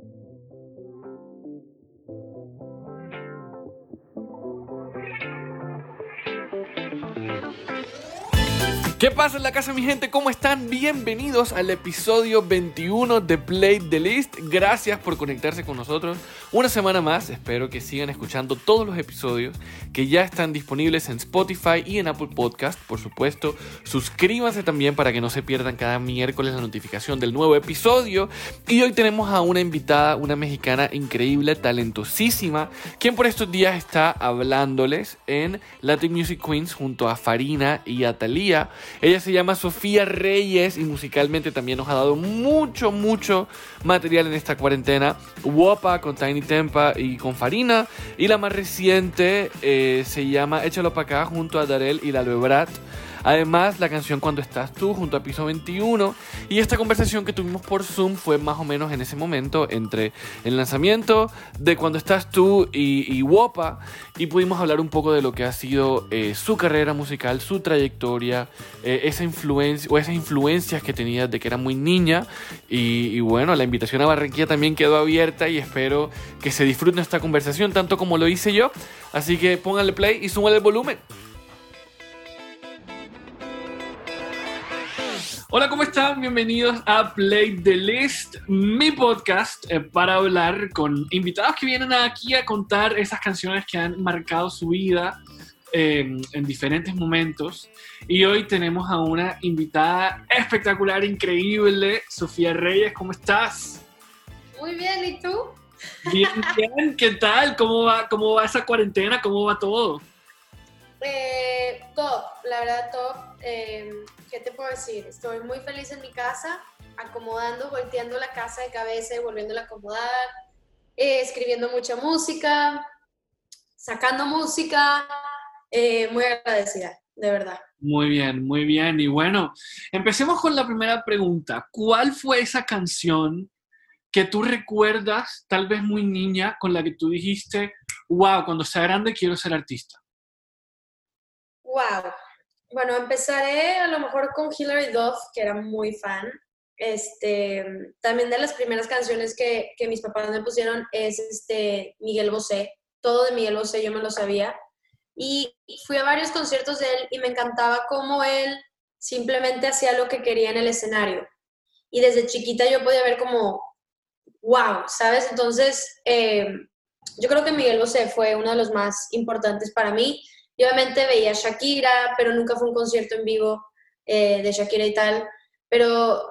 you ¿Qué pasa en la casa, mi gente? ¿Cómo están? Bienvenidos al episodio 21 de Play the List. Gracias por conectarse con nosotros una semana más. Espero que sigan escuchando todos los episodios que ya están disponibles en Spotify y en Apple Podcast. Por supuesto, suscríbanse también para que no se pierdan cada miércoles la notificación del nuevo episodio. Y hoy tenemos a una invitada, una mexicana increíble, talentosísima, quien por estos días está hablándoles en Latin Music Queens junto a Farina y a Thalía. Ella se llama Sofía Reyes y musicalmente también nos ha dado mucho, mucho material en esta cuarentena. Wopa con Tiny Tempa y con Farina. Y la más reciente eh, se llama Échalo para acá junto a Darel y la Brat. Además, la canción Cuando estás tú junto a Piso 21 y esta conversación que tuvimos por Zoom fue más o menos en ese momento entre el lanzamiento de Cuando estás tú y, y Wopa y pudimos hablar un poco de lo que ha sido eh, su carrera musical, su trayectoria, eh, esa influencia o esas influencias que tenía de que era muy niña y, y bueno, la invitación a Barranquilla también quedó abierta y espero que se disfruten esta conversación tanto como lo hice yo. Así que pónganle play y súbanle el volumen. Hola, ¿cómo están? Bienvenidos a Play the List, mi podcast eh, para hablar con invitados que vienen aquí a contar esas canciones que han marcado su vida eh, en diferentes momentos. Y hoy tenemos a una invitada espectacular, increíble, Sofía Reyes, ¿cómo estás? Muy bien, ¿y tú? Bien, bien, ¿qué tal? ¿Cómo va, cómo va esa cuarentena? ¿Cómo va todo? Eh, top, la verdad top. Eh, ¿Qué te puedo decir? Estoy muy feliz en mi casa, acomodando, volteando la casa de cabeza y volviéndola a acomodar, eh, escribiendo mucha música, sacando música, eh, muy agradecida, de verdad. Muy bien, muy bien. Y bueno, empecemos con la primera pregunta. ¿Cuál fue esa canción que tú recuerdas, tal vez muy niña, con la que tú dijiste, wow, cuando sea grande quiero ser artista? Wow, bueno, empezaré a lo mejor con Hilary Duff, que era muy fan. Este, también de las primeras canciones que, que mis papás me pusieron es este, Miguel Bosé. Todo de Miguel Bosé yo me lo sabía. Y fui a varios conciertos de él y me encantaba cómo él simplemente hacía lo que quería en el escenario. Y desde chiquita yo podía ver como, wow, ¿sabes? Entonces, eh, yo creo que Miguel Bosé fue uno de los más importantes para mí y obviamente veía a Shakira, pero nunca fue un concierto en vivo eh, de Shakira y tal. Pero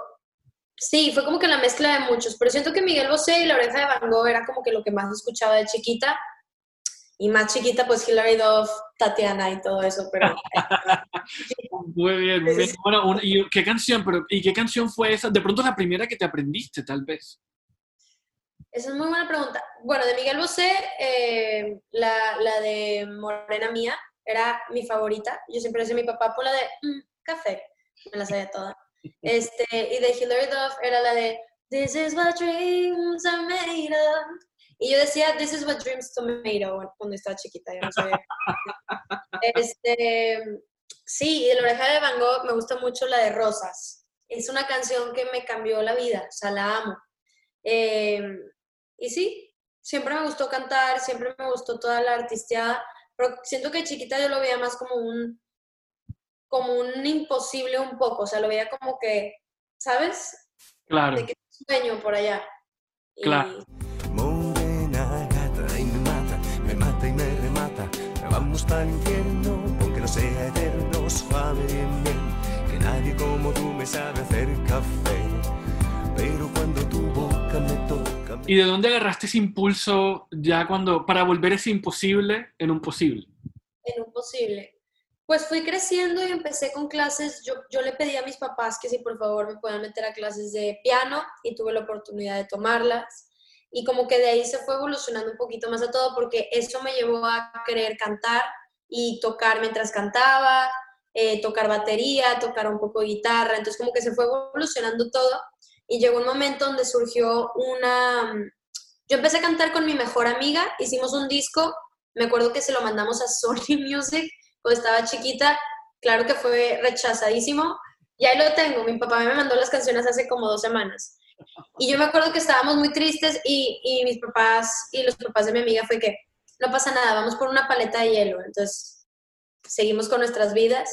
sí, fue como que la mezcla de muchos. Pero siento que Miguel Bosé y La Oreja de Van Gogh era como que lo que más escuchaba de chiquita. Y más chiquita, pues Hilary Duff, Tatiana y todo eso. Pero, muy bien, muy bien. Bueno, ¿y qué canción? Pero, ¿Y qué canción fue esa? De pronto la primera que te aprendiste, tal vez. Esa es muy buena pregunta. Bueno, de Miguel Bosé, eh, la, la de Morena Mía, era mi favorita. Yo siempre decía a mi papá por la de mm, café, me la sabía toda. Este, y de Hilary Duff era la de This is what dreams are made of. Y yo decía This is what dreams tomato cuando estaba chiquita, yo no sabía. este, sí, de la oreja de Van Gogh me gusta mucho la de Rosas. Es una canción que me cambió la vida, o sea, la amo. Eh, y sí, siempre me gustó cantar, siempre me gustó toda la artisteada pero siento que chiquita yo lo veía más como un, como un imposible un poco, o sea, lo veía como que, ¿sabes? Claro. De que sueño por allá. Claro. Para el infierno, aunque no sea eterno, suave bien, bien. Que nadie como tú me sabe hacer café. Pero cuando tu boca me toca. ¿Y de dónde agarraste ese impulso ya cuando, para volver ese imposible en un posible? En un posible. Pues fui creciendo y empecé con clases. Yo, yo le pedí a mis papás que si por favor me puedan meter a clases de piano y tuve la oportunidad de tomarlas. Y como que de ahí se fue evolucionando un poquito más a todo porque eso me llevó a querer cantar y tocar mientras cantaba, eh, tocar batería, tocar un poco de guitarra. Entonces como que se fue evolucionando todo y llegó un momento donde surgió una... Yo empecé a cantar con mi mejor amiga, hicimos un disco, me acuerdo que se lo mandamos a Sony Music cuando estaba chiquita, claro que fue rechazadísimo, y ahí lo tengo, mi papá me mandó las canciones hace como dos semanas. Y yo me acuerdo que estábamos muy tristes y, y mis papás y los papás de mi amiga fue que no pasa nada, vamos por una paleta de hielo. Entonces, seguimos con nuestras vidas.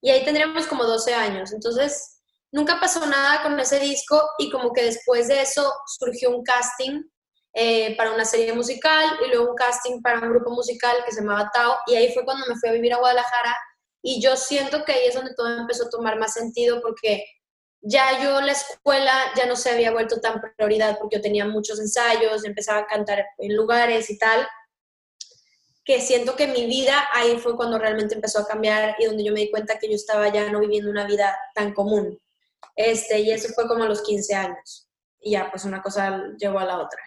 Y ahí tendríamos como 12 años. Entonces, nunca pasó nada con ese disco y como que después de eso surgió un casting eh, para una serie musical y luego un casting para un grupo musical que se llamaba Tao. Y ahí fue cuando me fui a vivir a Guadalajara. Y yo siento que ahí es donde todo empezó a tomar más sentido porque ya yo la escuela ya no se había vuelto tan prioridad porque yo tenía muchos ensayos, empezaba a cantar en lugares y tal que siento que mi vida ahí fue cuando realmente empezó a cambiar y donde yo me di cuenta que yo estaba ya no viviendo una vida tan común. Este, y eso fue como a los 15 años. Y ya, pues una cosa llevó a la otra.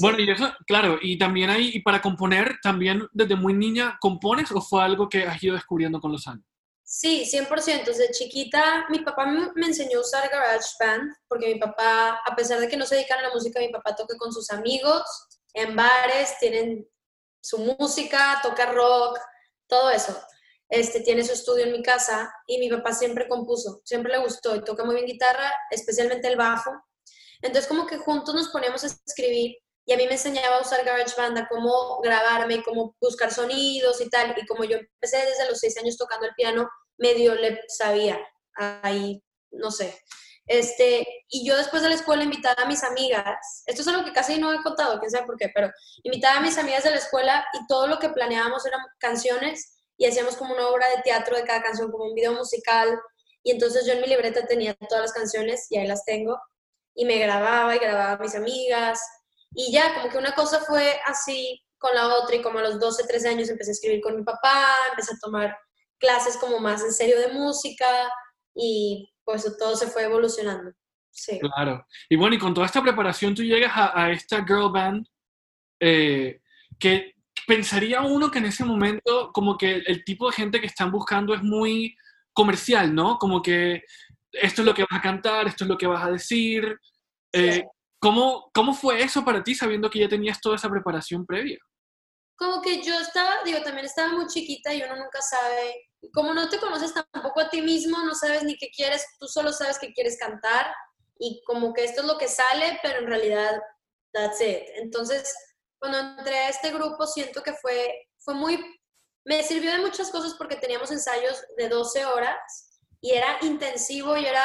Bueno, y eso, claro, y también ahí, y para componer, también desde muy niña, ¿compones o fue algo que has ido descubriendo con los años? Sí, 100%. Desde chiquita, mi papá me enseñó a usar GarageBand, porque mi papá, a pesar de que no se dedican a la música, mi papá toca con sus amigos en bares, tienen su música, toca rock, todo eso. Este, tiene su estudio en mi casa y mi papá siempre compuso, siempre le gustó y toca muy bien guitarra, especialmente el bajo. Entonces como que juntos nos poníamos a escribir y a mí me enseñaba a usar GarageBand, a cómo grabarme, cómo buscar sonidos y tal. Y como yo empecé desde los seis años tocando el piano, medio le sabía ahí, no sé. Este, y yo después de la escuela invitaba a mis amigas, esto es algo que casi no he contado, quién sabe por qué, pero invitaba a mis amigas de la escuela y todo lo que planeábamos eran canciones y hacíamos como una obra de teatro de cada canción, como un video musical. Y entonces yo en mi libreta tenía todas las canciones y ahí las tengo. Y me grababa y grababa a mis amigas. Y ya, como que una cosa fue así con la otra y como a los 12, 13 años empecé a escribir con mi papá, empecé a tomar clases como más en serio de música y pues todo se fue evolucionando. Sí. Claro. Y bueno, y con toda esta preparación tú llegas a, esta girl band eh, que pensaría uno que en ese momento como que el, tipo de gente que están buscando es muy comercial, ¿no? Como que esto es lo que vas a cantar, esto es lo que vas a decir. Eh, ¿cómo, ¿Cómo fue eso para ti sabiendo que ya tenías toda esa preparación previa? Como que yo estaba, digo, también estaba muy chiquita y uno nunca sabe como no te conoces tampoco a ti mismo, no sabes ni qué quieres, tú solo sabes que quieres cantar y como que esto es lo que sale, pero en realidad, that's it. Entonces, cuando entré a este grupo, siento que fue, fue muy, me sirvió de muchas cosas porque teníamos ensayos de 12 horas y era intensivo y era,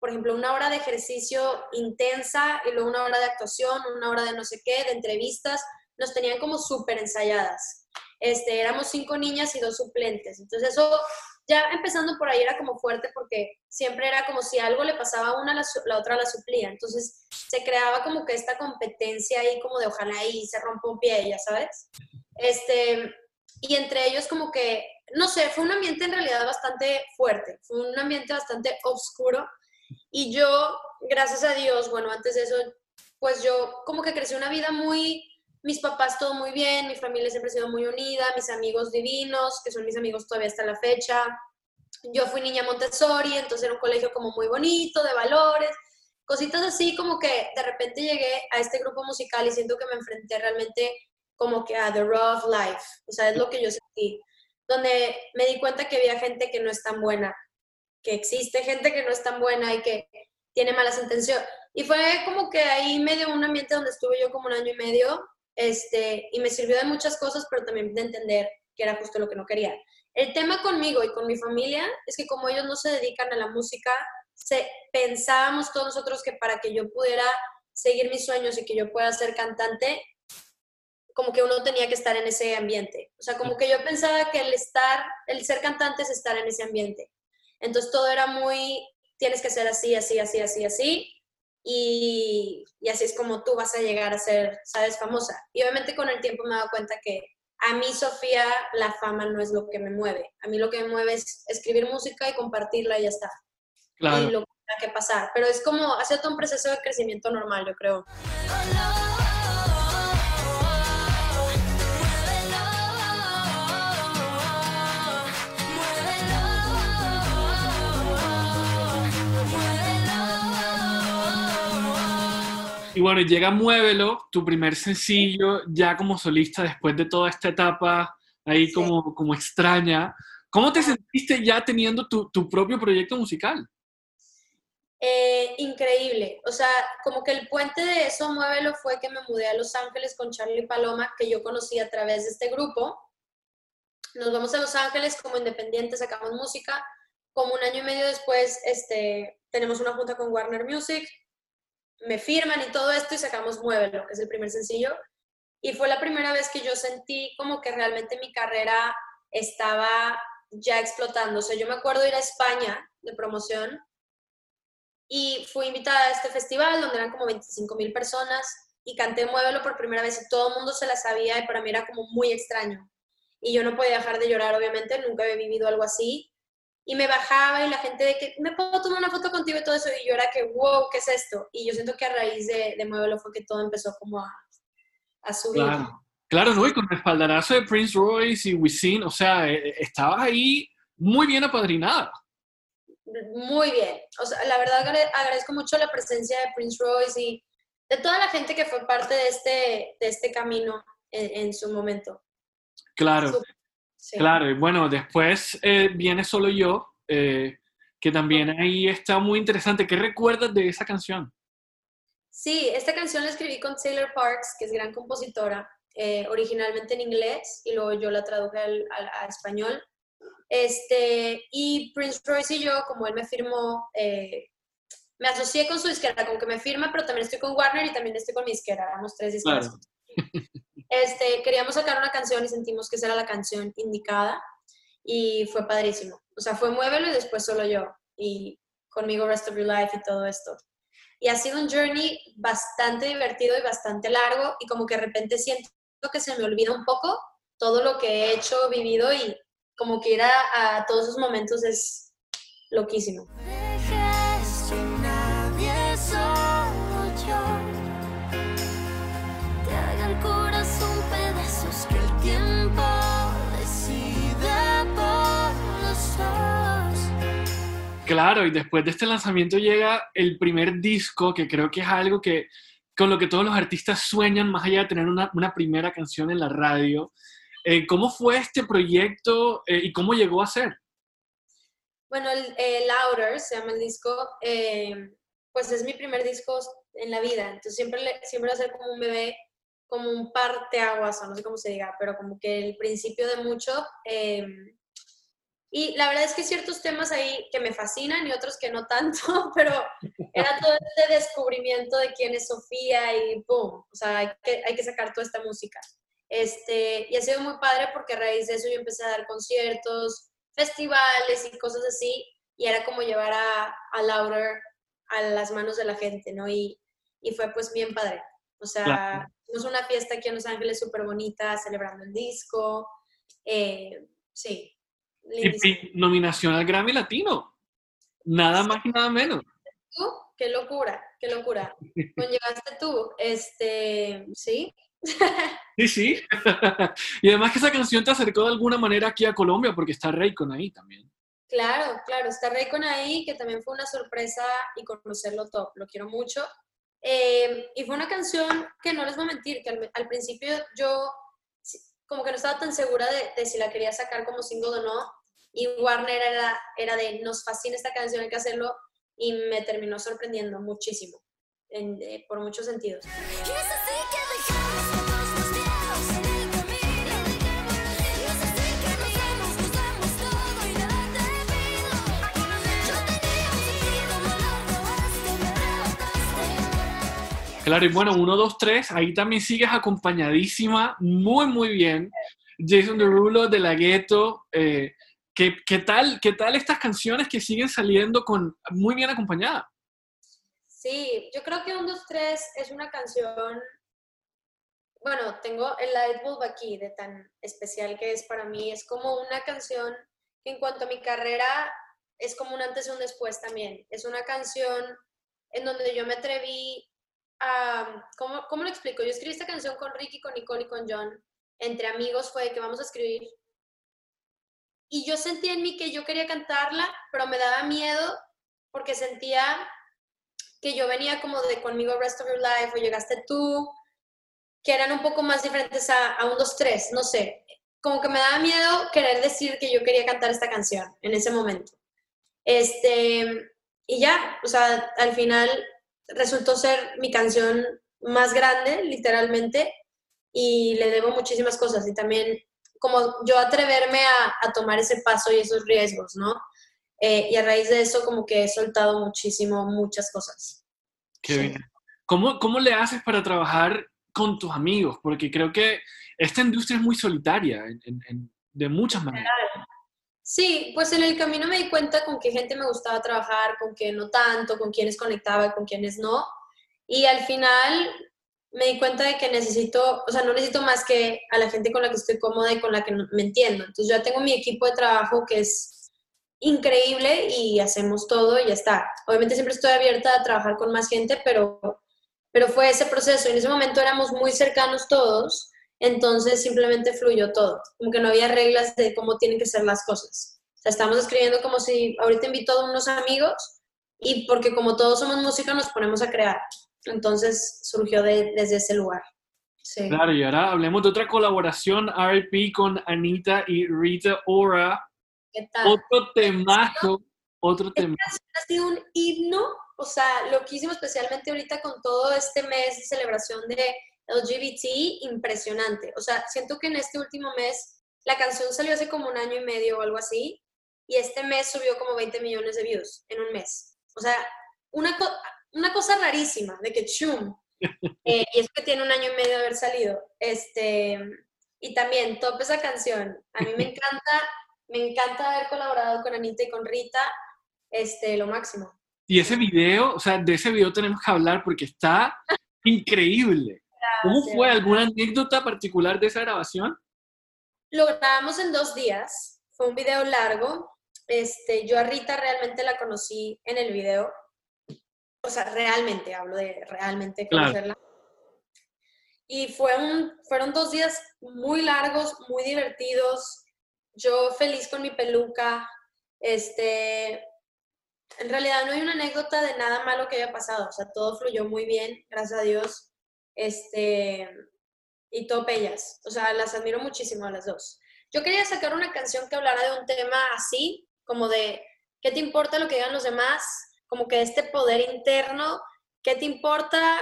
por ejemplo, una hora de ejercicio intensa y luego una hora de actuación, una hora de no sé qué, de entrevistas, nos tenían como súper ensayadas este, éramos cinco niñas y dos suplentes. Entonces eso, ya empezando por ahí era como fuerte porque siempre era como si algo le pasaba a una, la, otra la suplía. Entonces se creaba como que esta competencia ahí como de ojalá y se rompa un pie, ya sabes. Este, y entre ellos como que, no sé, fue un ambiente en realidad bastante fuerte, fue un ambiente bastante oscuro. Y yo, gracias a Dios, bueno, antes de eso, pues yo como que crecí una vida muy mis papás todo muy bien, mi familia siempre ha sido muy unida, mis amigos divinos, que son mis amigos todavía hasta la fecha. Yo fui niña Montessori, entonces era un colegio como muy bonito, de valores, cositas así como que de repente llegué a este grupo musical y siento que me enfrenté realmente como que a the rough life, o sea, es lo que yo sentí, donde me di cuenta que había gente que no es tan buena, que existe gente que no es tan buena y que tiene malas intenciones. Y fue como que ahí medio un ambiente donde estuve yo como un año y medio este, y me sirvió de muchas cosas, pero también de entender que era justo lo que no quería. El tema conmigo y con mi familia es que como ellos no se dedican a la música, se, pensábamos todos nosotros que para que yo pudiera seguir mis sueños y que yo pueda ser cantante, como que uno tenía que estar en ese ambiente. O sea, como que yo pensaba que el estar, el ser cantante es estar en ese ambiente. Entonces todo era muy, tienes que ser así, así, así, así, así. Y, así es como tú vas a llegar a ser, sabes, famosa. Y obviamente con el tiempo me he dado cuenta que a mí, Sofía, la fama no es lo que me mueve. A mí lo que me mueve es escribir música y compartirla y ya está. Y lo que tenga que pasar. Pero es como, ha sido todo un proceso de crecimiento normal, yo creo. Y bueno, llega Muévelo, tu primer sencillo, ya como solista después de toda esta etapa ahí como, como extraña. ¿Cómo te sentiste ya teniendo tu, tu propio proyecto musical? Eh, increíble. O sea, como que el puente de eso, Muévelo, fue que me mudé a Los Ángeles con Charlie Paloma, que yo conocí a través de este grupo. Nos vamos a Los Ángeles como independientes, sacamos música. Como un año y medio después, este, tenemos una junta con Warner Music, me firman y todo esto y sacamos Muévelo, que es el primer sencillo. Y fue la primera vez que yo sentí como que realmente mi carrera estaba ya explotando. O sea, yo me acuerdo ir a España de promoción y fui invitada a este festival donde eran como 25 mil personas y canté Muévelo por primera vez y todo el mundo se la sabía y para mí era como muy extraño. Y yo no podía dejar de llorar, obviamente, nunca había vivido algo así. Y me bajaba y la gente de que, ¿me puedo tomar una foto contigo y todo eso? Y yo era que, wow, ¿qué es esto? Y yo siento que a raíz de, de Muévelo fue que todo empezó como a, a subir. Claro. Claro, ¿no? Y con el espaldarazo de Prince Royce y Wisin, o sea, eh, estabas ahí muy bien apadrinada. Muy bien. O sea, la verdad agradezco mucho la presencia de Prince Royce y de toda la gente que fue parte de este, de este camino en, su momento. Claro. Claro, y bueno, después eh, viene solo yo, eh, que también ahí está muy interesante. ¿Qué recuerdas de esa canción? Sí, esta canción la escribí con Taylor Parks, que es gran compositora, eh, originalmente en inglés y luego yo la traduje al, a español. Este, y Prince Royce y yo, como él me firmó, me asocié con su disquera, como que me firma, pero también estoy con Warner y también estoy con mi disquera, éramos tres disqueras. Este, queríamos sacar una canción y sentimos que esa era la canción indicada y fue padrísimo. O sea, fue Muévelo y después solo yo y conmigo Rest of Your Life y todo esto. Y ha sido un journey bastante divertido y bastante largo y como que de repente siento que se me olvida un poco todo lo que he hecho, vivido y como que ir a, todos esos momentos es loquísimo. Claro, y después de este lanzamiento llega el primer disco, que creo que es algo que con lo que todos los artistas sueñan, más allá de tener una, primera canción en la radio. Eh, ¿Cómo fue este proyecto eh, y cómo llegó a ser? Bueno, el, Louder se llama el disco, eh, pues es mi primer disco en la vida, entonces siempre, siempre va a ser como un bebé, como un parteaguas, no sé cómo se diga, pero como que el principio de mucho. Y la verdad es que hay ciertos temas ahí que me fascinan y otros que no tanto, pero era todo este descubrimiento de quién es Sofía y boom, o sea, hay que, hay que sacar toda esta música. Este, y ha sido muy padre porque a raíz de eso yo empecé a dar conciertos, festivales y cosas así, y era como llevar a, a Laura a las manos de la gente, ¿no? Y, y fue pues bien padre. O sea, tuvimos una fiesta aquí en Los Ángeles súper bonita, celebrando el disco. Eh, sí, nominación al Grammy Latino. Nada más y nada menos. Qué locura, qué locura. Cuando llegaste tú, este, ¿sí? Sí, sí. y además que esa canción te acercó de alguna manera aquí a Colombia porque está Raycon ahí también. Claro, claro, está Raycon ahí, que también fue una sorpresa y conocerlo top, lo quiero mucho. Eh, y fue una canción que no les voy a mentir, que al, principio yo como que no estaba tan segura de, de, si la quería sacar como single o no, y Warner era, era de, nos fascina esta canción, hay que hacerlo, y me terminó sorprendiendo muchísimo, eh, por muchos sentidos. Claro, y bueno, 1, 2, 3, ahí también sigues acompañadísima, muy, muy bien. Jason Derulo de la Gueto, eh, ¿Qué, tal, ¿Qué tal estas canciones que siguen saliendo con muy bien acompañadas? Sí, yo creo que 1, 2, 3 es una canción. Bueno, tengo el Light Bulb aquí, de tan especial que es para mí. Es como una canción que, en cuanto a mi carrera, es como un antes y un después también. Es una canción en donde yo me atreví a. ¿Cómo, cómo lo explico? Yo escribí esta canción con Ricky, con Nicole y con John. Entre amigos fue que vamos a escribir y yo sentía en mí que yo quería cantarla, pero me daba miedo porque sentía que yo venía como de conmigo Rest of Your Life o llegaste tú, que eran un poco más diferentes a, a un, dos, tres, no sé. Como que me daba miedo querer decir que yo quería cantar esta canción en ese momento. Este, y ya, o sea, al final resultó ser mi canción más grande, literalmente, y le debo muchísimas cosas. Y también como yo atreverme a, tomar ese paso y esos riesgos, ¿no? Eh, y a raíz de eso como que he soltado muchísimo, muchas cosas. Qué bien. ¿Cómo, ¿Cómo le haces para trabajar con tus amigos? Porque creo que esta industria es muy solitaria de muchas maneras. Sí, pues en el camino me di cuenta con qué gente me gustaba trabajar, con qué no tanto, con quiénes conectaba y con quiénes no. Y al final me di cuenta de que necesito, o sea, no necesito más que a la gente con la que estoy cómoda y con la que me entiendo. Entonces ya tengo mi equipo de trabajo que es increíble y hacemos todo y ya está. Obviamente siempre estoy abierta a trabajar con más gente, pero, pero fue ese proceso. En ese momento éramos muy cercanos todos, entonces simplemente fluyó todo. Como que no había reglas de cómo tienen que ser las cosas. O sea, estamos escribiendo como si ahorita invito a unos amigos y porque como todos somos músicos nos ponemos a crear. Entonces surgió desde ese lugar. Claro, y ahora hablemos de otra colaboración RP con Anita y Rita Ora. ¿Qué tal? Otro temazo, otro tema. Ha sido un himno, o sea, lo que hicimos especialmente ahorita con todo este mes de celebración de LGBT, impresionante. O sea, siento que en este último mes, la canción salió hace como un año y medio o algo así, y este mes subió como 20 millones de views en un mes. O sea, una una cosa rarísima, de que chum. Eh, y es que tiene un año y medio de haber salido. Este, y también, top esa canción. A mí me encanta, me encanta haber colaborado con Anita y con Rita, este, lo máximo. Y ese video, o sea, de ese video tenemos que hablar porque está increíble. ¿Cómo fue? ¿Alguna anécdota particular de esa grabación? Lo grabamos en dos días. Fue un video largo. Este, yo a Rita realmente la conocí en el video o sea, realmente, hablo de realmente conocerla. Y fue un, fueron dos días muy largos, muy divertidos. Yo feliz con mi peluca. Este, en realidad no hay una anécdota de nada malo que haya pasado. O sea, todo fluyó muy bien, gracias a Dios. Este, y top ellas. O sea, las admiro muchísimo a las dos. Yo quería sacar una canción que hablara de un tema así, como de, ¿qué te importa lo que digan los demás? Como que este poder interno, ¿qué te importa?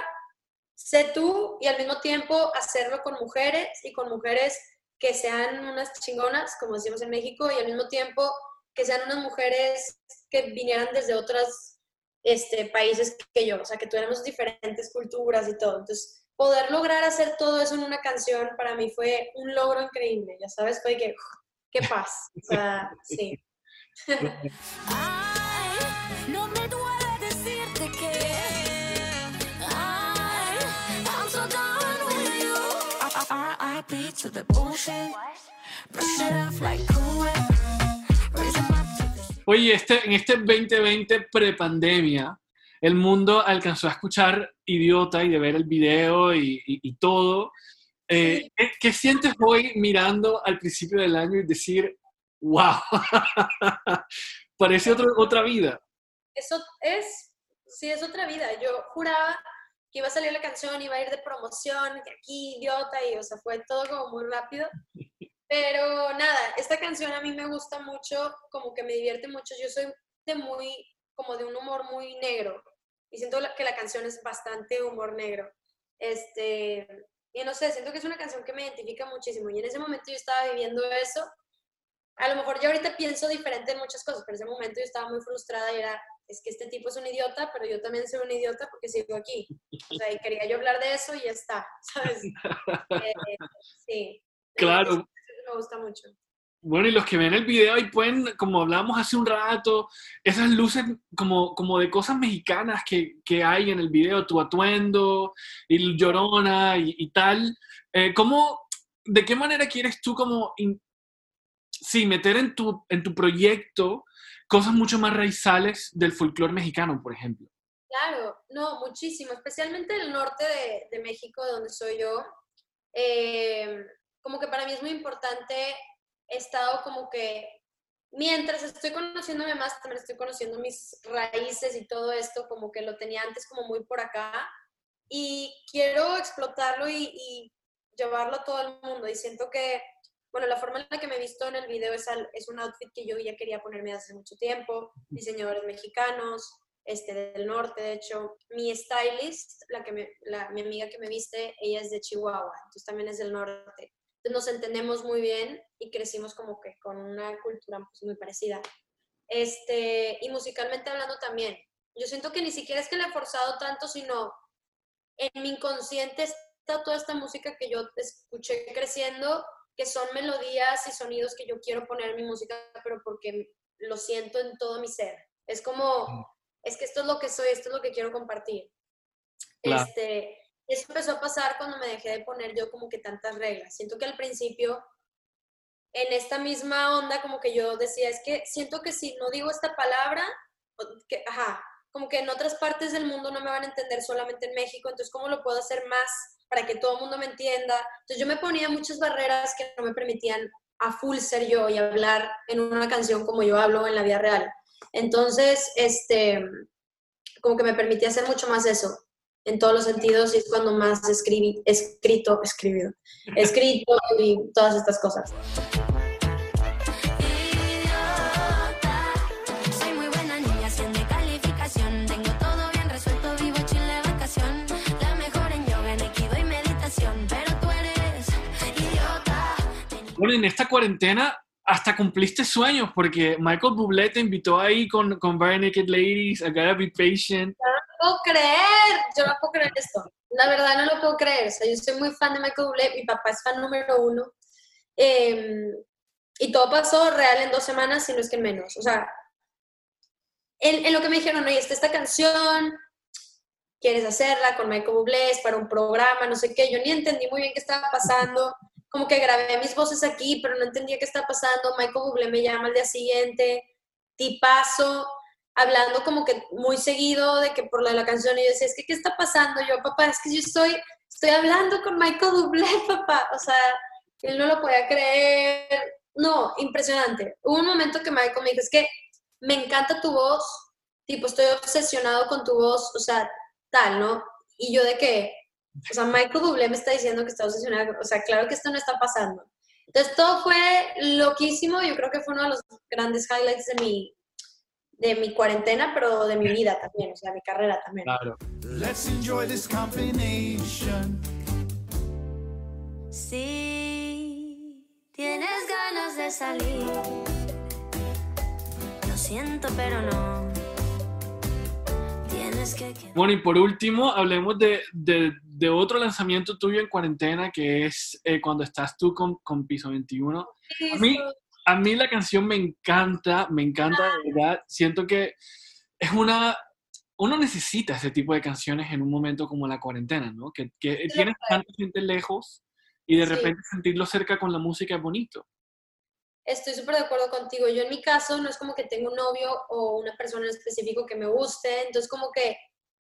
Sé tú y al mismo tiempo hacerlo con mujeres y con mujeres que sean unas chingonas, como decimos en México, y al mismo tiempo que sean unas mujeres que vinieran desde otros este, países que yo, o sea, que tuviéramos diferentes culturas y todo. Entonces, poder lograr hacer todo eso en una canción para mí fue un logro increíble, ya sabes, fue que, qué paz, o sea, sí. Oye, este, en este 2020 prepandemia, el mundo alcanzó a escuchar Idiota y de ver el video y, todo. Eh, ¿qué, sientes hoy mirando al principio del año y decir, wow, parece otra vida? Eso es, sí, es otra vida. Yo juraba que iba a salir la canción, iba a ir de promoción, que aquí, idiota, y o sea, fue todo como muy rápido. Pero nada, esta canción a mí me gusta mucho, como que me divierte mucho. Yo soy de muy, como de un humor muy negro. Y siento que la canción es bastante humor negro. Este, y no sé, siento que es una canción que me identifica muchísimo. Y en ese momento yo estaba viviendo eso. A lo mejor yo ahorita pienso diferente en muchas cosas, pero en ese momento yo estaba muy frustrada y era, es que este tipo es un idiota, pero yo también soy un idiota porque sigo aquí. O sea, y quería yo hablar de eso y ya está, ¿sabes? Eh, sí. Claro. me gusta mucho. Bueno, y los que ven el video y pueden, como hablamos hace un rato, esas luces como, como de cosas mexicanas que, que hay en el video, tu atuendo, y llorona y, tal. Eh, ¿cómo, ¿De qué manera quieres tú como, sí, meter en tu, en tu proyecto cosas mucho más raizales del folclore mexicano, por ejemplo. Claro, no, muchísimo, especialmente en el norte de, de México, donde soy yo. Eh, como que para mí es muy importante, he estado como que, mientras estoy conociéndome más, también estoy conociendo mis raíces y todo esto, como que lo tenía antes como muy por acá, y quiero explotarlo y, y llevarlo a todo el mundo, y siento que bueno, la forma en la que me he visto en el video es, es un outfit que yo ya quería ponerme hace mucho tiempo, diseñadores mexicanos, este, del norte, de hecho. Mi stylist, la que me, la, mi amiga que me viste, ella es de Chihuahua, entonces también es del norte. Entonces nos entendemos muy bien y crecimos como que con una cultura pues, muy parecida. Este, y musicalmente hablando también. Yo siento que ni siquiera es que le he forzado tanto, sino en mi inconsciente está toda esta música que yo escuché creciendo, que son melodías y sonidos que yo quiero poner en mi música, pero porque lo siento en todo mi ser. Es como, es que esto es lo que soy, esto es lo que quiero compartir. Este, eso empezó a pasar cuando me dejé de poner yo como que tantas reglas. Siento que al principio, en esta misma onda, como que yo decía, es que siento que si no digo esta palabra, que, ajá, como que en otras partes del mundo no me van a entender solamente en México, entonces ¿cómo lo puedo hacer más para que todo el mundo me entienda? Entonces yo me ponía muchas barreras que no me permitían a full ser yo y hablar en una canción como yo hablo en la vida real. Entonces, este, como que me permitía hacer mucho más eso, en todos los sentidos, y es cuando más escribí, escrito, escribido, escrito y todas estas cosas. Bueno, en esta cuarentena hasta cumpliste sueños porque Michael Bublé te invitó ahí con, con Bare Naked Ladies, I Gotta Be Patient. No lo puedo creer, yo no puedo creer esto. La verdad no lo puedo creer. O sea, yo soy muy fan de Michael Bublé, mi papá es fan número uno. Em, y todo pasó real en dos semanas, si no es que menos. O sea, en, en lo que me dijeron, oye, está esta canción, quieres hacerla con Michael Bublé, es para un programa, no sé qué. Yo ni entendí muy bien qué estaba pasando como que grabé mis voces aquí, pero no entendía qué estaba pasando. Michael Bublé me llama al día siguiente, tipazo, hablando como que muy seguido de que por la, la canción, y yo decía, es que, ¿qué está pasando? Yo, papá, es que yo estoy, estoy hablando con Michael Bublé, papá. O sea, él no lo podía creer. No, impresionante. Hubo un momento que Michael me dijo, es que me encanta tu voz, tipo, estoy obsesionado con tu voz, o sea, tal, ¿no? Y yo de que, o sea, Michael Bublé me está diciendo que está obsesionado. O sea, claro que esto no está pasando. Entonces, todo fue loquísimo. Yo creo que fue uno de los grandes highlights de mi, de mi cuarentena, pero de mi vida también, o sea, mi carrera también. Claro. Let's enjoy this combination. Si tienes ganas de salir, lo siento, pero no. Tienes que quedar. Bueno, y por último, hablemos de, de, de otro lanzamiento tuyo en cuarentena, que es eh, cuando estás tú con, con Piso 21. A mí, a mí la canción me encanta, me encanta, de verdad. Siento que es una... Uno necesita ese tipo de canciones en un momento como la cuarentena, ¿no? Que, que tienes tanta gente lejos y de Sí. repente sentirlo cerca con la música es bonito. Estoy súper de acuerdo contigo. Yo en mi caso no es como que tengo un novio o una persona en específico que me guste, entonces como que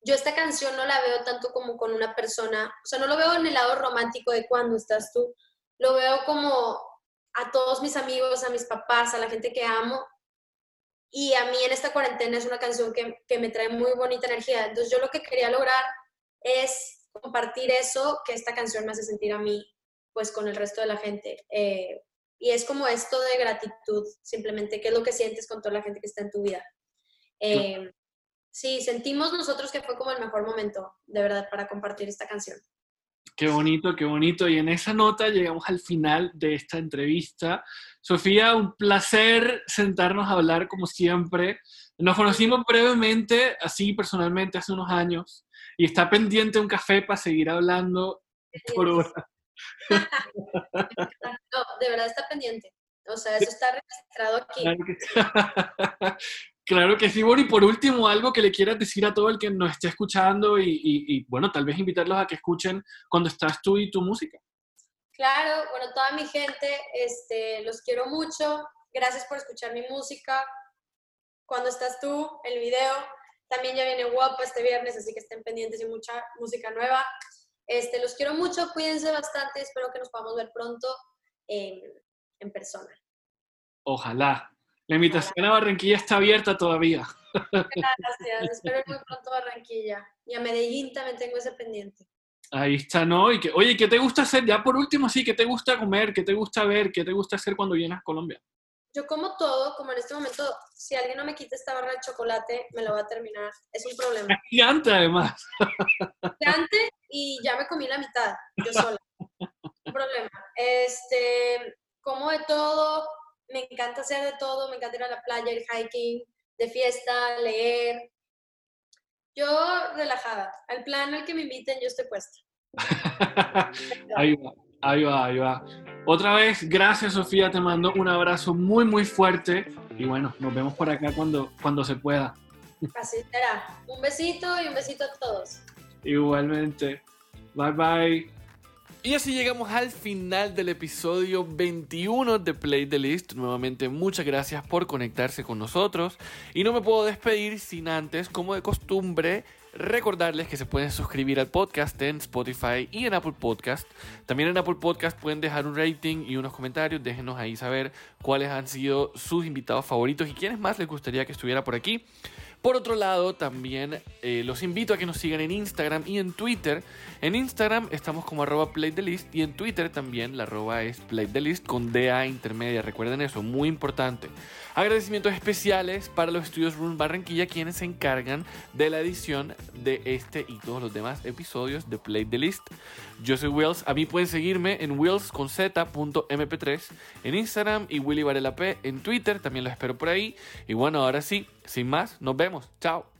yo esta canción no la veo tanto como con una persona, o sea, no lo veo en el lado romántico de cuando estás tú, lo veo como a todos mis amigos, a mis papás, a la gente que amo. Y a mí en esta cuarentena es una canción que, que me trae muy bonita energía. Entonces yo lo que quería lograr es compartir eso que esta canción me hace sentir a mí, pues con el resto de la gente. Eh, y es como esto de gratitud, simplemente, qué es lo que sientes con toda la gente que está en tu vida. Eh, sí, sentimos nosotros que fue como el mejor momento, de verdad, para compartir esta canción. Qué bonito, qué bonito. Y en esa nota llegamos al final de esta entrevista. Sofía, un placer sentarnos a hablar como siempre. Nos conocimos brevemente, así personalmente, hace unos años. Y está pendiente un café para seguir hablando por hora. No, de verdad está pendiente. O sea, eso está registrado aquí. Claro claro que sí. Y por último, algo que le quieras decir a todo el que nos esté escuchando y, y- y, bueno, tal vez invitarlos a que escuchen cuando estás tú y tu música. Claro, bueno, toda mi gente, este, los quiero mucho. Gracias por escuchar mi música. Cuando estás tú, el video. También ya viene guapo este viernes, así que estén pendientes y mucha música nueva. Este, los quiero mucho, cuídense bastante. Espero que nos podamos ver pronto en, en persona. Ojalá. La invitación a Barranquilla está abierta todavía. Gracias. Espero ir muy pronto a Barranquilla. Y a Medellín también tengo ese pendiente. Ahí está, ¿no? Y que, oye, ¿qué te gusta hacer? Ya por último, sí, ¿qué te gusta comer? ¿Qué te gusta ver? ¿Qué te gusta hacer cuando vienes a Colombia? yo como todo, como en este momento, si alguien no me quita esta barra de chocolate, me lo va a terminar. Es un problema. Gigante, además. Gigante y ya me comí la mitad, yo sola. Un problema. Este, como de todo, me encanta hacer de todo, me encanta ir a la playa, ir hiking, de fiesta, leer. Yo relajada. Al plan al que me inviten, yo estoy puesta. ahí va, ahí va, ahí va. Otra vez, gracias Sofía, te mando un abrazo muy, muy fuerte y bueno, nos vemos por acá cuando, cuando se pueda. Así será. Un besito y un besito a todos. Igualmente. Bye bye. Y así llegamos al final del episodio 21 de Play the List. Nuevamente muchas gracias por conectarse con nosotros. Y no me puedo despedir sin antes, como de costumbre, recordarles que se pueden suscribir al podcast en Spotify y en Apple Podcast. También en Apple Podcast pueden dejar un rating y unos comentarios. Déjenos ahí saber cuáles han sido sus invitados favoritos y quiénes más les gustaría que estuviera por aquí. Por otro lado, también eh, los invito a que nos sigan en Instagram y en Twitter. En Instagram estamos como arroba playthelist y en Twitter también la arroba es playthelist con DA intermedia. Recuerden eso, muy importante. Agradecimientos especiales para los estudios Room Barranquilla, quienes se encargan de la edición de este y todos los demás episodios de Play the List. Yo soy Wills, a mí pueden seguirme en wills con z.mp3 en Instagram y Willy Varela P en Twitter, también lo espero por ahí. Y bueno, ahora sí, sin más, nos vemos. Chao.